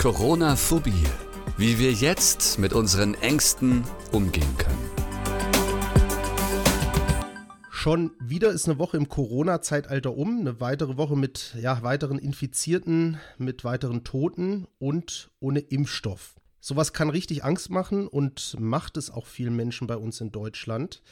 Corona-Phobie. Wie wir jetzt mit unseren Ängsten umgehen können. Schon wieder ist eine Woche im Corona-Zeitalter um. Eine weitere Woche mit ja, weiteren Infizierten, mit weiteren Toten und ohne Impfstoff. Sowas kann richtig Angst machen und macht es auch vielen Menschen bei uns in Deutschland.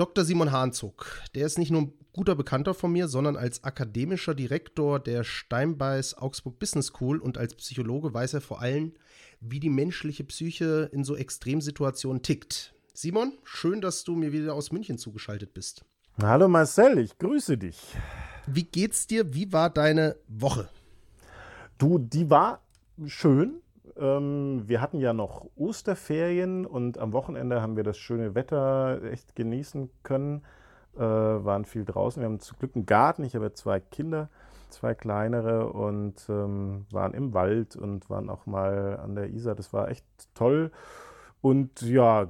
Dr. Simon Hahnzug, der ist nicht nur ein guter Bekannter von mir, sondern als akademischer Direktor der Steinbeis Augsburg Business School und als Psychologe weiß er vor allem, wie die menschliche Psyche in so Extremsituationen tickt. Simon, schön, dass du mir wieder aus München zugeschaltet bist. Hallo Marcel, ich grüße dich. Wie geht's dir? Wie war deine Woche? Du, die war schön. Ähm, wir hatten ja noch Osterferien und am Wochenende haben wir das schöne Wetter echt genießen können. Äh, waren viel draußen. Wir haben zum Glück einen Garten. Ich habe zwei Kinder, zwei kleinere und ähm, waren im Wald und waren auch mal an der Isar. Das war echt toll. Und ja,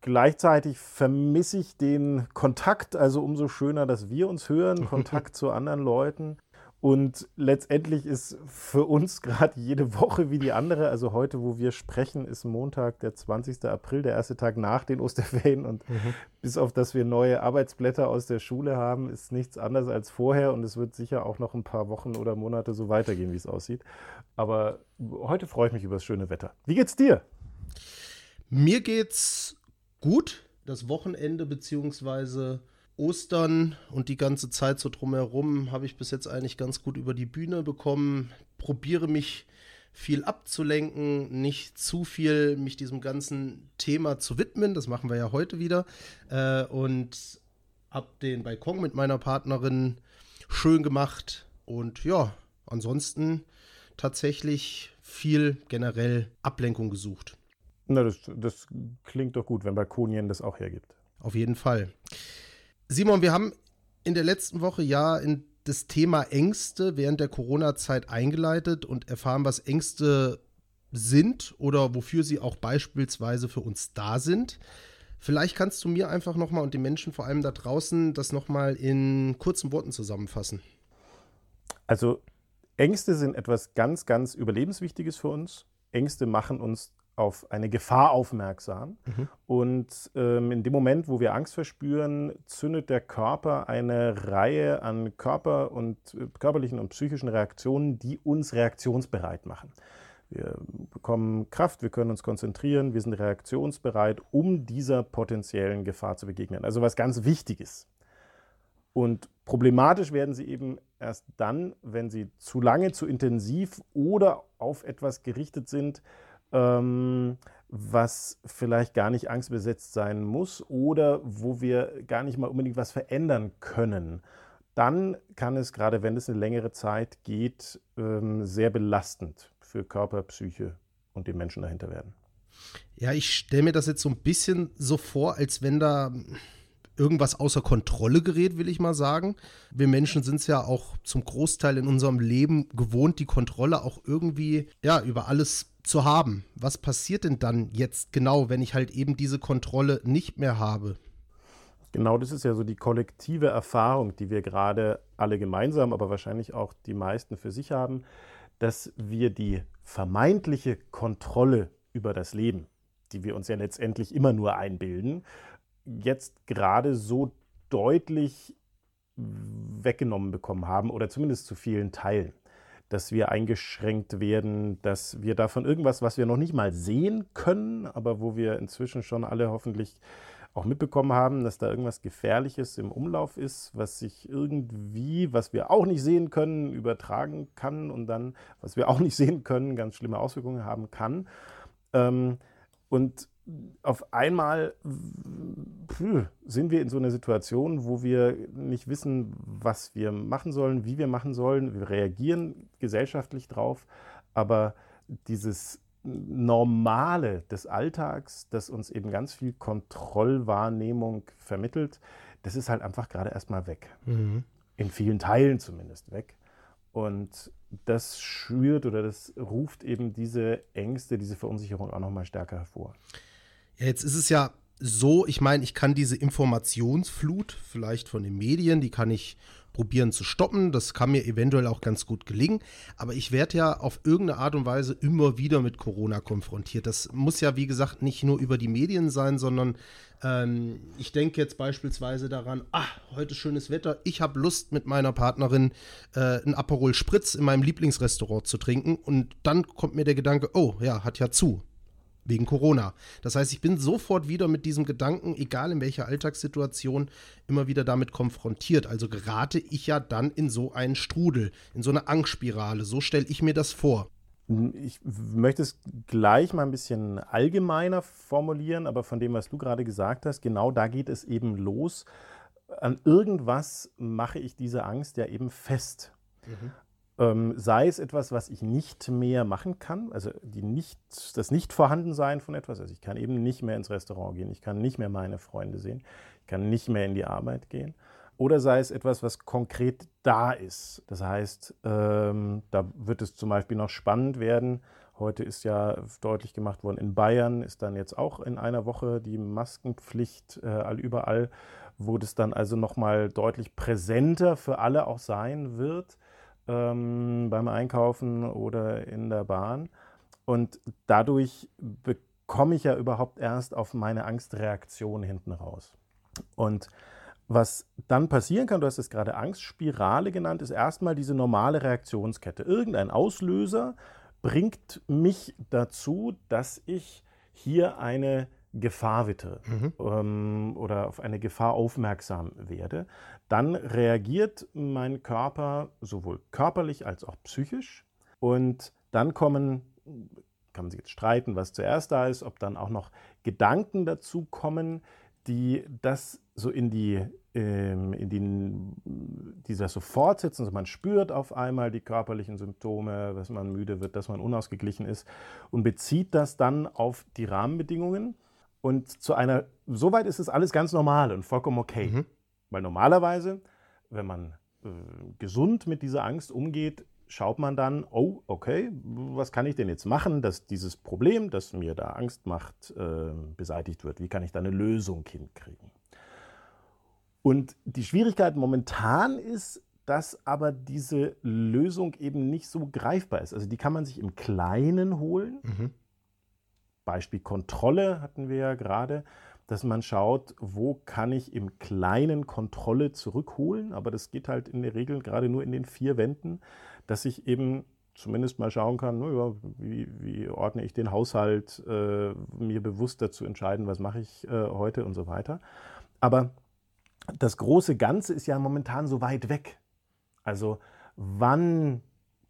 gleichzeitig vermisse ich den Kontakt, also umso schöner, dass wir uns hören, Kontakt zu anderen Leuten. Und letztendlich ist für uns gerade jede Woche wie die andere. Also heute, wo wir sprechen, ist Montag, der 20. April, der erste Tag nach den Osterferien. Und mhm. bis auf dass wir neue Arbeitsblätter aus der Schule haben, ist nichts anders als vorher. Und es wird sicher auch noch ein paar Wochen oder Monate so weitergehen, wie es aussieht. Aber heute freue ich mich über das schöne Wetter. Wie geht's dir? Mir geht's gut. Das Wochenende beziehungsweise Ostern und die ganze Zeit so drumherum habe ich bis jetzt eigentlich ganz gut über die Bühne bekommen. Probiere mich viel abzulenken, nicht zu viel mich diesem ganzen Thema zu widmen. Das machen wir ja heute wieder. Äh, und habe den Balkon mit meiner Partnerin schön gemacht. Und ja, ansonsten tatsächlich viel generell Ablenkung gesucht. Na, das, das klingt doch gut, wenn Balkonien das auch hergibt. Auf jeden Fall. Simon, wir haben in der letzten Woche ja in das Thema Ängste während der Corona-Zeit eingeleitet und erfahren, was Ängste sind oder wofür sie auch beispielsweise für uns da sind. Vielleicht kannst du mir einfach nochmal und den Menschen vor allem da draußen das nochmal in kurzen Worten zusammenfassen. Also Ängste sind etwas ganz, ganz Überlebenswichtiges für uns. Ängste machen uns auf eine Gefahr aufmerksam. Mhm. Und ähm, in dem Moment, wo wir Angst verspüren, zündet der Körper eine Reihe an Körper und, äh, körperlichen und psychischen Reaktionen, die uns reaktionsbereit machen. Wir bekommen Kraft, wir können uns konzentrieren, wir sind reaktionsbereit, um dieser potenziellen Gefahr zu begegnen. Also was ganz Wichtiges. Und problematisch werden sie eben erst dann, wenn sie zu lange, zu intensiv oder auf etwas gerichtet sind, ähm, was vielleicht gar nicht angstbesetzt sein muss oder wo wir gar nicht mal unbedingt was verändern können. Dann kann es, gerade wenn es eine längere Zeit geht, ähm, sehr belastend für Körper, Psyche und den Menschen dahinter werden. Ja, ich stelle mir das jetzt so ein bisschen so vor, als wenn da irgendwas außer Kontrolle gerät, will ich mal sagen. Wir Menschen sind es ja auch zum Großteil in unserem Leben gewohnt, die Kontrolle auch irgendwie ja über alles zu haben. Was passiert denn dann jetzt genau, wenn ich halt eben diese Kontrolle nicht mehr habe? Genau, das ist ja so die kollektive Erfahrung, die wir gerade alle gemeinsam, aber wahrscheinlich auch die meisten für sich haben, dass wir die vermeintliche Kontrolle über das Leben, die wir uns ja letztendlich immer nur einbilden, jetzt gerade so deutlich weggenommen bekommen haben oder zumindest zu vielen Teilen dass wir eingeschränkt werden, dass wir davon irgendwas, was wir noch nicht mal sehen können, aber wo wir inzwischen schon alle hoffentlich auch mitbekommen haben, dass da irgendwas Gefährliches im Umlauf ist, was sich irgendwie, was wir auch nicht sehen können, übertragen kann und dann, was wir auch nicht sehen können, ganz schlimme Auswirkungen haben kann. Ähm, und auf einmal sind wir in so einer Situation, wo wir nicht wissen, was wir machen sollen, wie wir machen sollen. Wir reagieren gesellschaftlich drauf, aber dieses Normale des Alltags, das uns eben ganz viel Kontrollwahrnehmung vermittelt, das ist halt einfach gerade erstmal weg. Mhm. In vielen Teilen zumindest weg. Und das schürt oder das ruft eben diese Ängste, diese Verunsicherung auch nochmal stärker hervor. Jetzt ist es ja so, ich meine, ich kann diese Informationsflut vielleicht von den Medien, die kann ich probieren zu stoppen. Das kann mir eventuell auch ganz gut gelingen. Aber ich werde ja auf irgendeine Art und Weise immer wieder mit Corona konfrontiert. Das muss ja, wie gesagt, nicht nur über die Medien sein, sondern ähm, ich denke jetzt beispielsweise daran, ah, heute schönes Wetter, ich habe Lust mit meiner Partnerin äh, ein Aperol Spritz in meinem Lieblingsrestaurant zu trinken. Und dann kommt mir der Gedanke, oh ja, hat ja zu wegen Corona. Das heißt, ich bin sofort wieder mit diesem Gedanken, egal in welcher Alltagssituation, immer wieder damit konfrontiert. Also gerate ich ja dann in so einen Strudel, in so eine Angstspirale. So stelle ich mir das vor. Ich möchte es gleich mal ein bisschen allgemeiner formulieren, aber von dem, was du gerade gesagt hast, genau da geht es eben los. An irgendwas mache ich diese Angst ja eben fest. Mhm. Ähm, sei es etwas, was ich nicht mehr machen kann, also die nicht, das Nicht-Vorhandensein von etwas. Also ich kann eben nicht mehr ins Restaurant gehen, ich kann nicht mehr meine Freunde sehen, ich kann nicht mehr in die Arbeit gehen. Oder sei es etwas, was konkret da ist. Das heißt, ähm, da wird es zum Beispiel noch spannend werden. Heute ist ja deutlich gemacht worden, in Bayern ist dann jetzt auch in einer Woche die Maskenpflicht äh, überall, wo das dann also nochmal deutlich präsenter für alle auch sein wird ähm, beim Einkaufen oder in der Bahn. Und dadurch bekomme ich ja überhaupt erst auf meine Angstreaktion hinten raus. Und was dann passieren kann, du hast es gerade Angstspirale genannt, ist erstmal diese normale Reaktionskette. Irgendein Auslöser bringt mich dazu, dass ich hier eine Gefahr wittere mhm. ähm, oder auf eine Gefahr aufmerksam werde, dann reagiert mein Körper sowohl körperlich als auch psychisch und dann kommen, kann man sich jetzt streiten, was zuerst da ist, ob dann auch noch Gedanken dazu kommen, die das so in die, ähm, in die, die das so fortsetzen. Also man spürt auf einmal die körperlichen Symptome, dass man müde wird, dass man unausgeglichen ist und bezieht das dann auf die Rahmenbedingungen und zu einer, soweit ist es alles ganz normal und vollkommen okay. Mhm. Weil normalerweise, wenn man äh, gesund mit dieser Angst umgeht, schaut man dann, oh, okay, was kann ich denn jetzt machen, dass dieses Problem, das mir da Angst macht, äh, beseitigt wird? Wie kann ich da eine Lösung hinkriegen? Und die Schwierigkeit momentan ist, dass aber diese Lösung eben nicht so greifbar ist. Also die kann man sich im Kleinen holen. Mhm. Beispiel Kontrolle hatten wir ja gerade, dass man schaut, wo kann ich im Kleinen Kontrolle zurückholen, aber das geht halt in der Regel gerade nur in den vier Wänden, dass ich eben zumindest mal schauen kann, naja, wie, wie, ordne ich den Haushalt, äh, mir bewusst dazu entscheiden, was mache ich äh, heute und so weiter. Aber das große Ganze ist ja momentan so weit weg. Also wann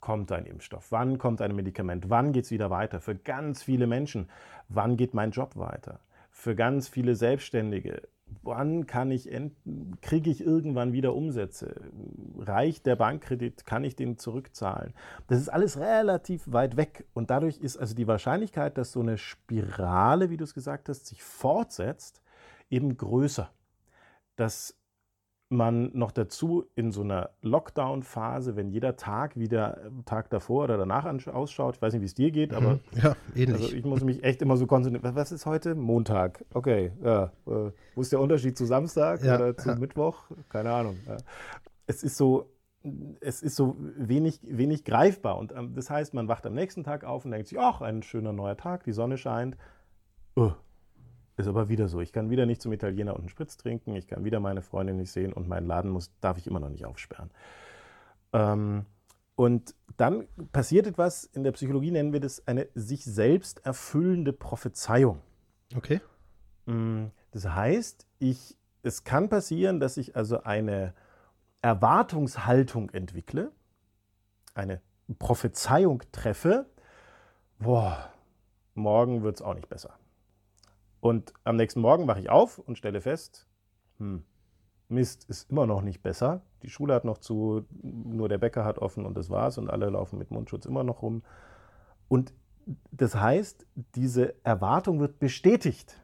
kommt ein Impfstoff? Wann kommt ein Medikament? Wann geht es wieder weiter? Für ganz viele Menschen, wann geht mein Job weiter? Für ganz viele Selbstständige, wann kann ich, kriege ich irgendwann wieder Umsätze? Reicht der Bankkredit? Kann ich den zurückzahlen? Das ist alles relativ weit weg und dadurch ist also die Wahrscheinlichkeit, dass so eine Spirale, wie du es gesagt hast, sich fortsetzt, eben größer. Das man noch dazu in so einer Lockdown-Phase, wenn jeder Tag wie der Tag davor oder danach ausschaut, ich weiß nicht, wie es dir geht, aber mhm. ja, ähnlich. Also ich muss mich echt immer so konzentrieren. Was ist heute? Montag. Okay, ja. Äh, wo ist der Unterschied zu Samstag ja, oder zu ja. Mittwoch? Keine Ahnung. Es ist so, es ist so wenig, wenig greifbar. Und ähm, das heißt, man wacht am nächsten Tag auf und denkt sich, ach, ein schöner neuer Tag, die Sonne scheint. Uh, ist aber wieder so. Ich kann wieder nicht zum Italiener und einen Spritz trinken, ich kann wieder meine Freundin nicht sehen und meinen Laden muss, darf ich immer noch nicht aufsperren. Ähm, und dann passiert etwas, in der Psychologie nennen wir das eine sich selbst erfüllende Prophezeiung. Okay. Mm, das heißt, ich, es kann passieren, dass ich also eine Erwartungshaltung entwickle, eine Prophezeiung treffe, boah, morgen wird es auch nicht besser. Und am nächsten Morgen wache ich auf und stelle fest, hm, Mist ist immer noch nicht besser. Die Schule hat noch zu, nur der Bäcker hat offen und das war's und alle laufen mit Mundschutz immer noch rum. Und das heißt, diese Erwartung wird bestätigt.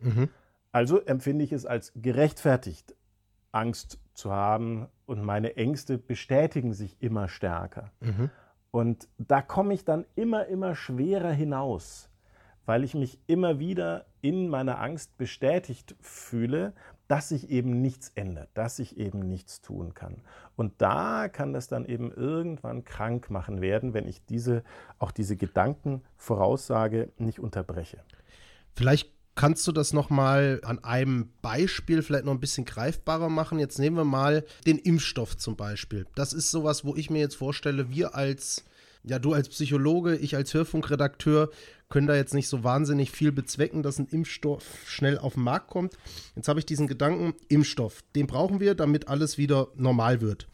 Mhm. Also empfinde ich es als gerechtfertigt, Angst zu haben und meine Ängste bestätigen sich immer stärker. Mhm. Und da komme ich dann immer, immer schwerer hinaus weil ich mich immer wieder in meiner Angst bestätigt fühle, dass sich eben nichts ändert, dass sich eben nichts tun kann. Und da kann das dann eben irgendwann krank machen werden, wenn ich diese, auch diese Gedankenvoraussage nicht unterbreche. Vielleicht kannst du das nochmal an einem Beispiel vielleicht noch ein bisschen greifbarer machen. Jetzt nehmen wir mal den Impfstoff zum Beispiel. Das ist sowas, wo ich mir jetzt vorstelle, wir als ja, du als Psychologe, ich als Hörfunkredakteur können da jetzt nicht so wahnsinnig viel bezwecken, dass ein Impfstoff schnell auf den Markt kommt. Jetzt habe ich diesen Gedanken, Impfstoff, den brauchen wir, damit alles wieder normal wird.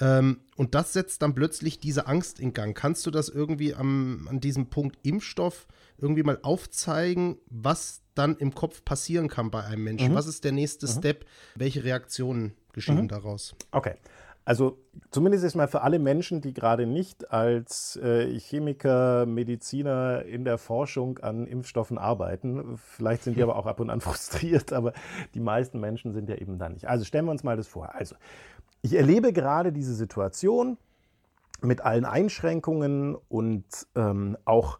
Ähm, und das setzt dann plötzlich diese Angst in Gang. Kannst du das irgendwie am, an diesem Punkt Impfstoff irgendwie mal aufzeigen, was dann im Kopf passieren kann bei einem Menschen? Mhm. Was ist der nächste mhm. Step? Welche Reaktionen geschehen mhm. daraus? Okay. Also zumindest ist mal für alle Menschen, die gerade nicht als äh, Chemiker, Mediziner in der Forschung an Impfstoffen arbeiten, vielleicht sind die aber auch ab und an frustriert, aber die meisten Menschen sind ja eben da nicht. Also stellen wir uns mal das vor. Also ich erlebe gerade diese Situation mit allen Einschränkungen und ähm, auch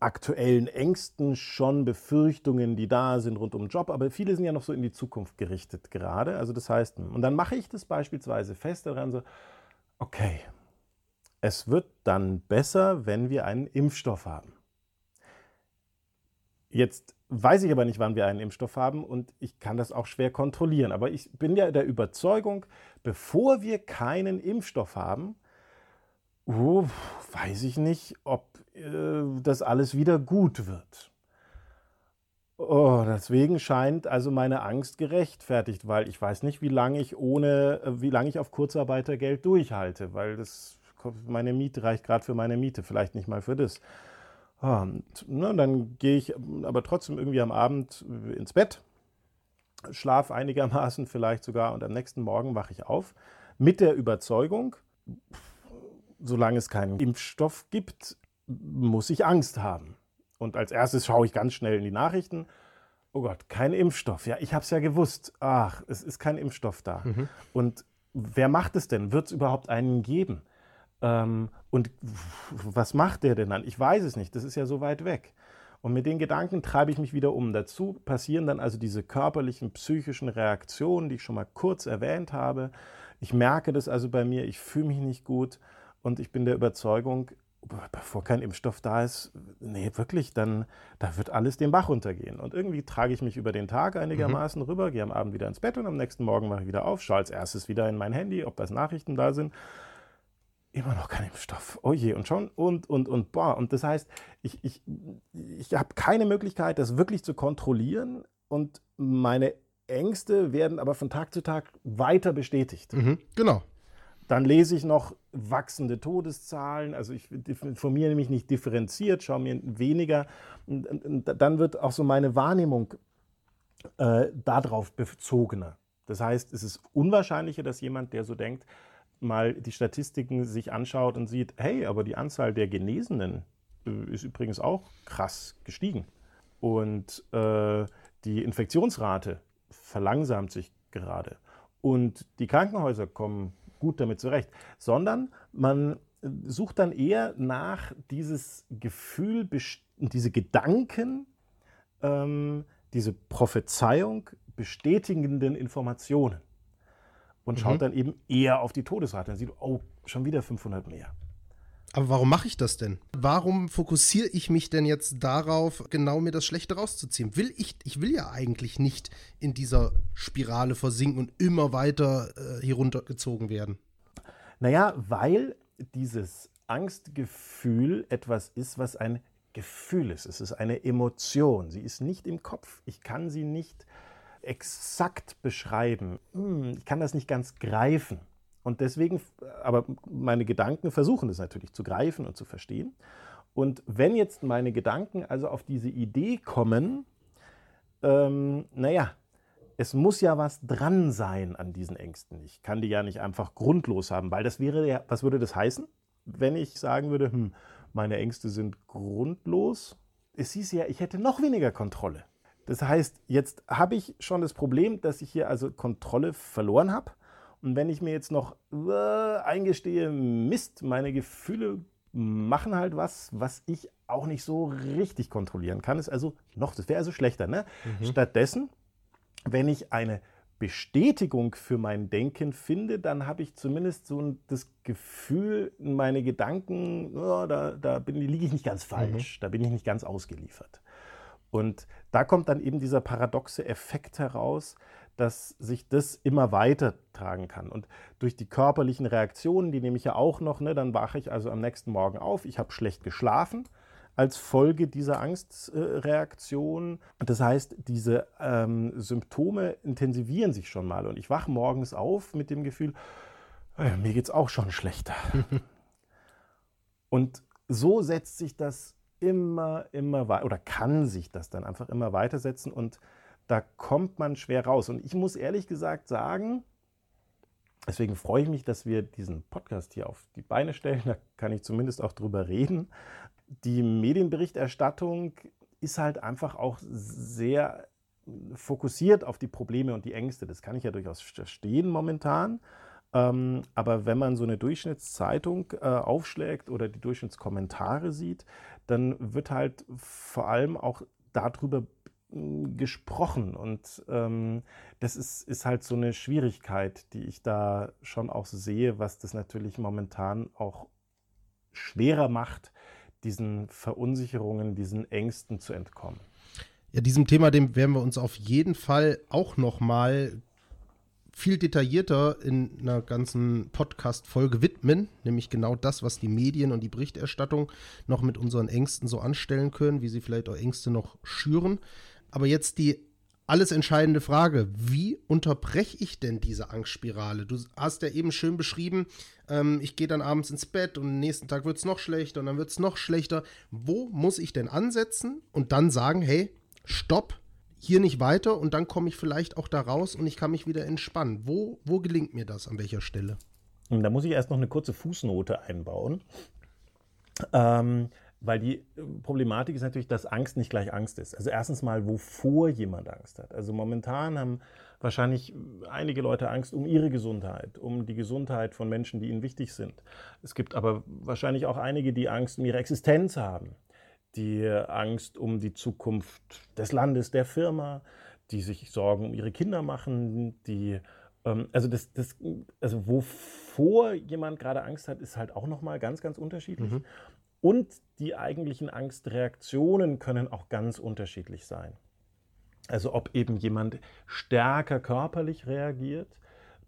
aktuellen Ängsten, schon Befürchtungen, die da sind rund um Job, aber viele sind ja noch so in die Zukunft gerichtet gerade. Also das heißt, und dann mache ich das beispielsweise fest daran so, okay, es wird dann besser, wenn wir einen Impfstoff haben. Jetzt weiß ich aber nicht, wann wir einen Impfstoff haben und ich kann das auch schwer kontrollieren. Aber ich bin ja der Überzeugung, bevor wir keinen Impfstoff haben, oh, weiß ich nicht, ob äh, das alles wieder gut wird. Oh, deswegen scheint also meine Angst gerechtfertigt, weil ich weiß nicht, wie lange ich ohne, äh, wie lange ich auf Kurzarbeitergeld durchhalte, weil das meine Miete reicht gerade für meine Miete, vielleicht nicht mal für das. Und, ne, dann gehe ich aber trotzdem irgendwie am Abend ins Bett, schlafe einigermaßen vielleicht sogar und am nächsten Morgen wache ich auf mit der Überzeugung, solange es keinen Impfstoff gibt, muss ich Angst haben. Und als erstes schaue ich ganz schnell in die Nachrichten. Oh Gott, kein Impfstoff. Ja, ich habe es ja gewusst. Ach, es ist kein Impfstoff da. Mhm. Und wer macht es denn? Wird es überhaupt einen geben? Ähm, und was macht der denn dann? Ich weiß es nicht. Das ist ja so weit weg. Und mit den Gedanken treibe ich mich wieder um. Dazu passieren dann also diese körperlichen, psychischen Reaktionen, die ich schon mal kurz erwähnt habe. Ich merke das also bei mir, ich fühle mich nicht gut und ich bin der Überzeugung, bevor kein Impfstoff da ist, nee, wirklich, dann da wird alles den Bach runtergehen. Und irgendwie trage ich mich über den Tag einigermaßen mhm. rüber, gehe am Abend wieder ins Bett und am nächsten Morgen mache ich wieder auf, schaue als erstes wieder in mein Handy, ob das Nachrichten da sind. Immer noch kein Impfstoff. Oh je, und schon, und, und, und, boah. Und das heißt, ich, ich, ich habe keine Möglichkeit, das wirklich zu kontrollieren und meine Ängste werden aber von Tag zu Tag weiter bestätigt. Mhm, genau. Dann lese ich noch wachsende Todeszahlen. Also ich informiere mich nicht differenziert, schaue mir weniger. Dann wird auch so meine Wahrnehmung äh, darauf bezogener. Das heißt, es ist unwahrscheinlicher, dass jemand, der so denkt, mal die Statistiken sich anschaut und sieht, hey, aber die Anzahl der Genesenen äh, ist übrigens auch krass gestiegen. Und äh, die Infektionsrate verlangsamt sich gerade. Und die Krankenhäuser kommen gut damit zurecht, sondern man sucht dann eher nach dieses Gefühl, diese Gedanken, ähm, diese Prophezeiung bestätigenden Informationen und schaut mhm. dann eben eher auf die Todesrate. Dann sieht, oh, schon wieder 500 mehr. Aber warum mache ich das denn? Warum fokussiere ich mich denn jetzt darauf, genau mir das Schlechte rauszuziehen? Will ich, ich will ja eigentlich nicht in dieser Spirale versinken und immer weiter äh, hier runtergezogen werden. Naja, weil dieses Angstgefühl etwas ist, was ein Gefühl ist. Es ist eine Emotion. Sie ist nicht im Kopf. Ich kann sie nicht exakt beschreiben. Hm, ich kann das nicht ganz greifen. Und deswegen, aber meine Gedanken versuchen es natürlich zu greifen und zu verstehen. Und wenn jetzt meine Gedanken also auf diese Idee kommen, ähm, naja, es muss ja was dran sein an diesen Ängsten. Ich kann die ja nicht einfach grundlos haben, weil das wäre ja, was würde das heißen, wenn ich sagen würde, hm, meine Ängste sind grundlos? Es hieß ja, ich hätte noch weniger Kontrolle. Das heißt, jetzt habe ich schon das Problem, dass ich hier also Kontrolle verloren habe und wenn ich mir jetzt noch äh, eingestehe, Mist, meine Gefühle machen halt was, was ich auch nicht so richtig kontrollieren kann, ist also noch, das wäre also schlechter. Ne? Mhm. Stattdessen wenn ich eine Bestätigung für mein Denken finde, dann habe ich zumindest so das Gefühl, meine Gedanken, oh, da, da liege ich nicht ganz falsch, mhm. da bin ich nicht ganz ausgeliefert. Und da kommt dann eben dieser paradoxe Effekt heraus, dass sich das immer weiter tragen kann. Und durch die körperlichen Reaktionen, die nehme ich ja auch noch, ne, dann wache ich also am nächsten Morgen auf, ich habe schlecht geschlafen als Folge dieser Angstreaktion. Das heißt, diese ähm, Symptome intensivieren sich schon mal und ich wache morgens auf mit dem Gefühl, äh, mir geht es auch schon schlechter. und so setzt sich das immer, immer weiter, oder kann sich das dann einfach immer weitersetzen und da kommt man schwer raus. Und ich muss ehrlich gesagt sagen, deswegen freue ich mich, dass wir diesen Podcast hier auf die Beine stellen. Da kann ich zumindest auch drüber reden die Medienberichterstattung ist halt einfach auch sehr fokussiert auf die Probleme und die Ängste. Das kann ich ja durchaus verstehen momentan. Ähm, aber wenn man so eine Durchschnittszeitung äh, aufschlägt oder die Durchschnittskommentare sieht, dann wird halt vor allem auch darüber gesprochen. Und ähm, das ist, ist halt so eine Schwierigkeit, die ich da schon auch sehe, was das natürlich momentan auch schwerer macht, diesen Verunsicherungen, diesen Ängsten zu entkommen. Ja, diesem Thema, dem werden wir uns auf jeden Fall auch noch mal viel detaillierter in einer ganzen Podcast-Folge widmen, nämlich genau das, was die Medien und die Berichterstattung noch mit unseren Ängsten so anstellen können, wie sie vielleicht auch Ängste noch schüren. Aber jetzt die alles entscheidende Frage, wie unterbreche ich denn diese Angstspirale? Du hast ja eben schön beschrieben, ähm, ich gehe dann abends ins Bett und am nächsten Tag wird es noch schlechter und dann wird es noch schlechter. Wo muss ich denn ansetzen und dann sagen, hey, stopp, hier nicht weiter und dann komme ich vielleicht auch da raus und ich kann mich wieder entspannen. Wo, wo gelingt mir das, an welcher Stelle? Da muss ich erst noch eine kurze Fußnote einbauen. Ähm, weil die äh, Problematik ist natürlich, dass Angst nicht gleich Angst ist. Also erstens mal, wovor jemand Angst hat. Also momentan haben wahrscheinlich einige Leute Angst um ihre Gesundheit, um die Gesundheit von Menschen, die ihnen wichtig sind. Es gibt aber wahrscheinlich auch einige, die Angst um ihre Existenz haben, die Angst um die Zukunft des Landes, der Firma, die sich Sorgen um ihre Kinder machen, die ähm, also das, das, also wovor jemand gerade Angst hat, ist halt auch nochmal ganz, ganz unterschiedlich. Mhm. Und die eigentlichen Angstreaktionen können auch ganz unterschiedlich sein. Also ob eben jemand stärker körperlich reagiert,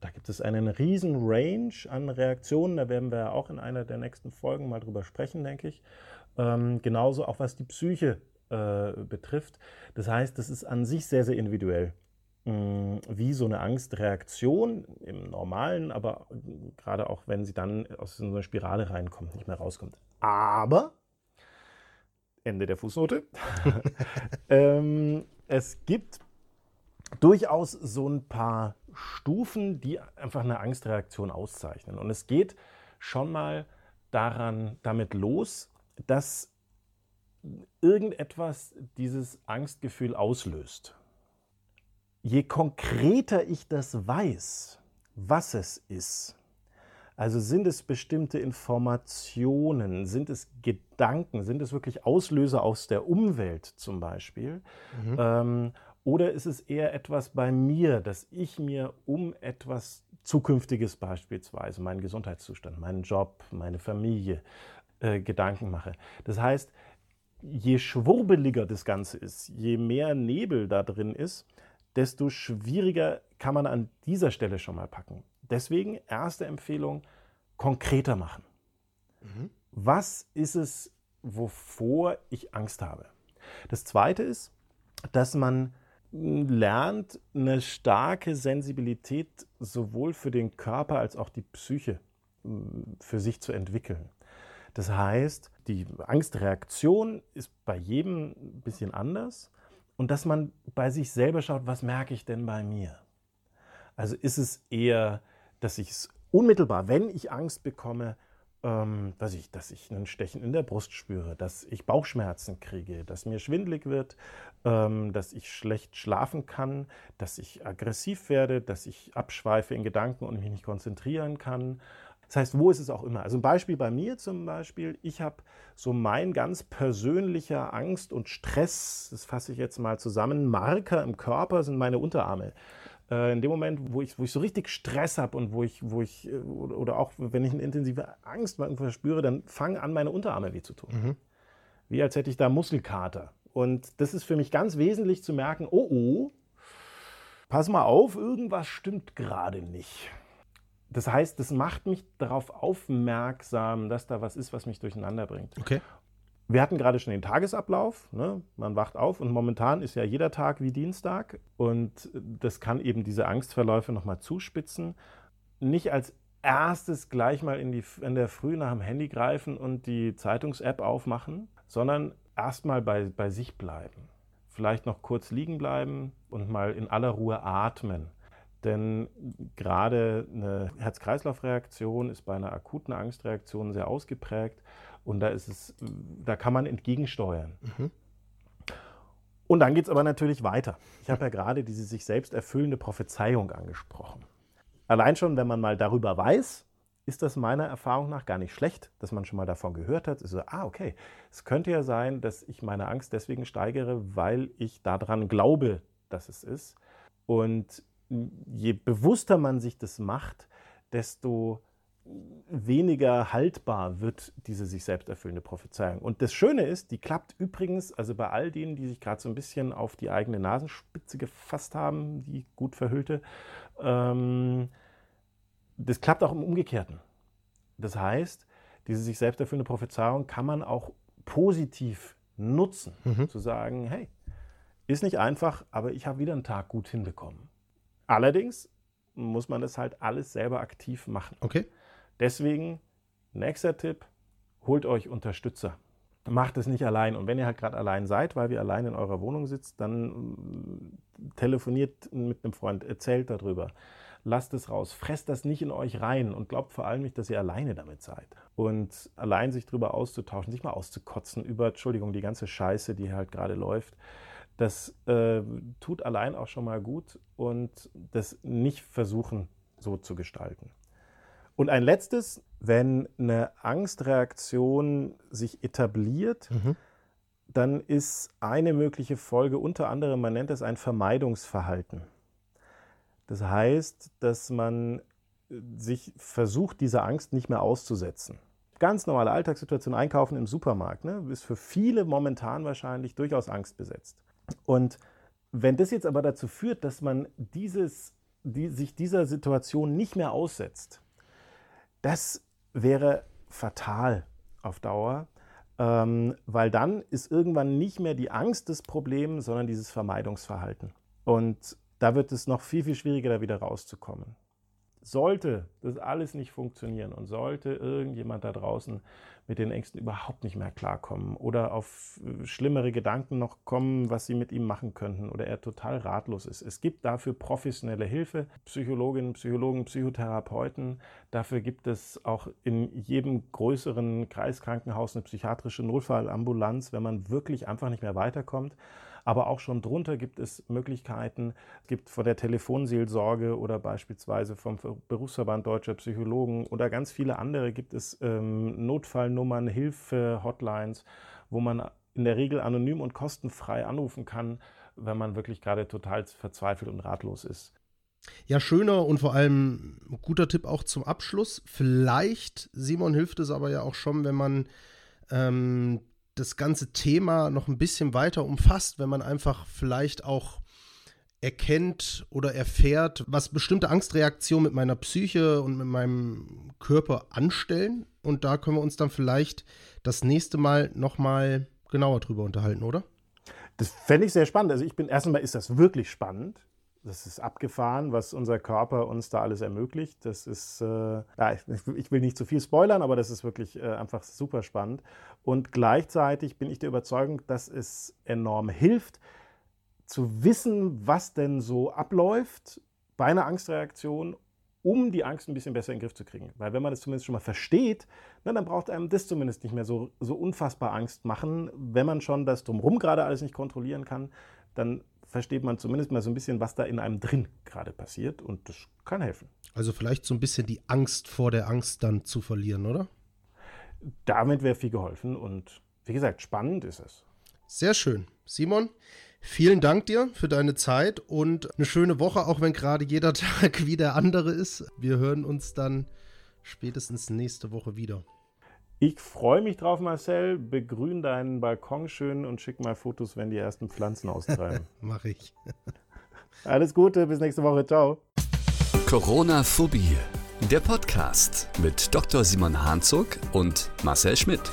da gibt es einen riesen Range an Reaktionen, da werden wir auch in einer der nächsten Folgen mal drüber sprechen, denke ich. Ähm, genauso auch was die Psyche äh, betrifft. Das heißt, das ist an sich sehr, sehr individuell wie so eine Angstreaktion im Normalen, aber gerade auch wenn sie dann aus so einer Spirale reinkommt, nicht mehr rauskommt. Aber, Ende der Fußnote, ähm, es gibt durchaus so ein paar Stufen, die einfach eine Angstreaktion auszeichnen. Und es geht schon mal daran, damit los, dass irgendetwas dieses Angstgefühl auslöst. Je konkreter ich das weiß, was es ist, also sind es bestimmte Informationen, sind es Gedanken, sind es wirklich Auslöser aus der Umwelt zum Beispiel? Mhm. Ähm, oder ist es eher etwas bei mir, dass ich mir um etwas Zukünftiges beispielsweise, meinen Gesundheitszustand, meinen Job, meine Familie äh, Gedanken mache? Das heißt, je schwurbeliger das Ganze ist, je mehr Nebel da drin ist, desto schwieriger kann man an dieser Stelle schon mal packen. Deswegen erste Empfehlung, konkreter machen. Mhm. Was ist es, wovor ich Angst habe? Das Zweite ist, dass man lernt, eine starke Sensibilität sowohl für den Körper als auch die Psyche hm, für sich zu entwickeln. Das heißt, die Angstreaktion ist bei jedem ein bisschen anders und dass man bei sich selber schaut, was merke ich denn bei mir? Also ist es eher, dass ich es unmittelbar, wenn ich Angst bekomme, ähm, weiß ich, dass ich einen Stechen in der Brust spüre, dass ich Bauchschmerzen kriege, dass mir schwindlig wird, ähm, dass ich schlecht schlafen kann, dass ich aggressiv werde, dass ich abschweife in Gedanken und mich nicht konzentrieren kann. Das heißt, wo ist es auch immer? Also ein Beispiel bei mir zum Beispiel, ich habe so mein ganz persönlicher Angst und Stress, das fasse ich jetzt mal zusammen, Marker im Körper sind meine Unterarme. Äh, in dem Moment, wo ich, wo ich so richtig Stress habe und wo ich, wo ich, äh, oder auch wenn ich eine intensive Angst verspüre, dann fangen an, meine Unterarme weh zu tun. Mhm. Wie als hätte ich da Muskelkater. Und das ist für mich ganz wesentlich zu merken, oh oh, pass mal auf, irgendwas stimmt gerade nicht. Das heißt, das macht mich darauf aufmerksam, dass da was ist, was mich durcheinander bringt. Okay. Wir hatten gerade schon den Tagesablauf. Ne? Man wacht auf und momentan ist ja jeder Tag wie Dienstag. Und das kann eben diese Angstverläufe nochmal zuspitzen. Nicht als erstes gleich mal in, die, in der Früh nach dem Handy greifen und die Zeitungs-App aufmachen, sondern erstmal bei, bei sich bleiben. Vielleicht noch kurz liegen bleiben und mal in aller Ruhe atmen. Denn gerade eine Herz-Kreislauf-Reaktion ist bei einer akuten Angstreaktion sehr ausgeprägt und da ist es, da kann man entgegensteuern. Mhm. Und dann geht es aber natürlich weiter. Ich habe ja gerade diese sich selbst erfüllende Prophezeiung angesprochen. Allein schon, wenn man mal darüber weiß, ist das meiner Erfahrung nach gar nicht schlecht, dass man schon mal davon gehört hat. Ist so, ah, okay, es könnte ja sein, dass ich meine Angst deswegen steigere, weil ich daran glaube, dass es ist. Und je bewusster man sich das macht, desto weniger haltbar wird diese sich selbst erfüllende Prophezeiung. Und das Schöne ist, die klappt übrigens, also bei all denen, die sich gerade so ein bisschen auf die eigene Nasenspitze gefasst haben, die gut verhüllte, ähm, das klappt auch im Umgekehrten. Das heißt, diese sich selbst erfüllende Prophezeiung kann man auch positiv nutzen, mhm. zu sagen, hey, ist nicht einfach, aber ich habe wieder einen Tag gut hinbekommen. Allerdings muss man das halt alles selber aktiv machen. Okay. Deswegen, nächster Tipp, holt euch Unterstützer. Macht es nicht allein. Und wenn ihr halt gerade allein seid, weil ihr allein in eurer Wohnung sitzt, dann äh, telefoniert mit einem Freund, erzählt darüber. Lasst es raus. Fresst das nicht in euch rein und glaubt vor allem nicht, dass ihr alleine damit seid. Und allein sich darüber auszutauschen, sich mal auszukotzen über, Entschuldigung, die ganze Scheiße, die halt gerade läuft das äh, tut allein auch schon mal gut und das nicht versuchen so zu gestalten. Und ein letztes, wenn eine Angstreaktion sich etabliert, mhm. dann ist eine mögliche Folge unter anderem, man nennt es ein Vermeidungsverhalten. Das heißt, dass man sich versucht, dieser Angst nicht mehr auszusetzen. Ganz normale Alltagssituation, Einkaufen im Supermarkt, ne, ist für viele momentan wahrscheinlich durchaus angstbesetzt. Und wenn das jetzt aber dazu führt, dass man dieses, die, sich dieser Situation nicht mehr aussetzt, das wäre fatal auf Dauer, ähm, weil dann ist irgendwann nicht mehr die Angst des Problems, sondern dieses Vermeidungsverhalten. Und da wird es noch viel, viel schwieriger, da wieder rauszukommen. Sollte das alles nicht funktionieren und sollte irgendjemand da draußen mit den Ängsten überhaupt nicht mehr klarkommen oder auf äh, schlimmere Gedanken noch kommen, was sie mit ihm machen könnten oder er total ratlos ist. Es gibt dafür professionelle Hilfe, Psychologinnen, Psychologen, Psychotherapeuten. Dafür gibt es auch in jedem größeren Kreiskrankenhaus eine psychiatrische Notfallambulanz, wenn man wirklich einfach nicht mehr weiterkommt. Aber auch schon drunter gibt es Möglichkeiten. Es gibt von der Telefonseelsorge oder beispielsweise vom Berufsverband Deutscher Psychologen oder ganz viele andere gibt es ähm, Notfallnummern, Hilfe-Hotlines, wo man in der Regel anonym und kostenfrei anrufen kann, wenn man wirklich gerade total verzweifelt und ratlos ist. Ja, schöner und vor allem guter Tipp auch zum Abschluss. Vielleicht, Simon, hilft es aber ja auch schon, wenn man ähm, das ganze Thema noch ein bisschen weiter umfasst, wenn man einfach vielleicht auch erkennt oder erfährt, was bestimmte Angstreaktionen mit meiner Psyche und mit meinem Körper anstellen. Und da können wir uns dann vielleicht das nächste Mal nochmal genauer drüber unterhalten, oder? Das fände ich sehr spannend. Also ich bin erstmal ist das wirklich spannend. Das ist abgefahren, was unser Körper uns da alles ermöglicht. Das ist, äh, ja, ich will nicht zu viel spoilern, aber das ist wirklich äh, einfach super spannend. Und gleichzeitig bin ich der Überzeugung, dass es enorm hilft, zu wissen, was denn so abläuft bei einer Angstreaktion, um die Angst ein bisschen besser in den Griff zu kriegen. Weil wenn man das zumindest schon mal versteht, ne, dann braucht einem das zumindest nicht mehr so, so unfassbar Angst machen. Wenn man schon das drumherum gerade alles nicht kontrollieren kann, dann versteht man zumindest mal so ein bisschen, was da in einem drin gerade passiert und das kann helfen. Also vielleicht so ein bisschen die Angst vor der Angst dann zu verlieren, oder? Damit wäre viel geholfen und wie gesagt, spannend ist es. Sehr schön. Simon, vielen Dank dir für deine Zeit und eine schöne Woche, auch wenn gerade jeder Tag wie der andere ist. Wir hören uns dann spätestens nächste Woche wieder. Ich freue mich drauf, Marcel. Begrün deinen Balkon schön und schick mal Fotos, wenn die ersten Pflanzen austreiben. Mach ich. Alles Gute, bis nächste Woche. Ciao. Corona-Phobie, der Podcast mit Dr. Simon Hanzog und Marcel Schmidt.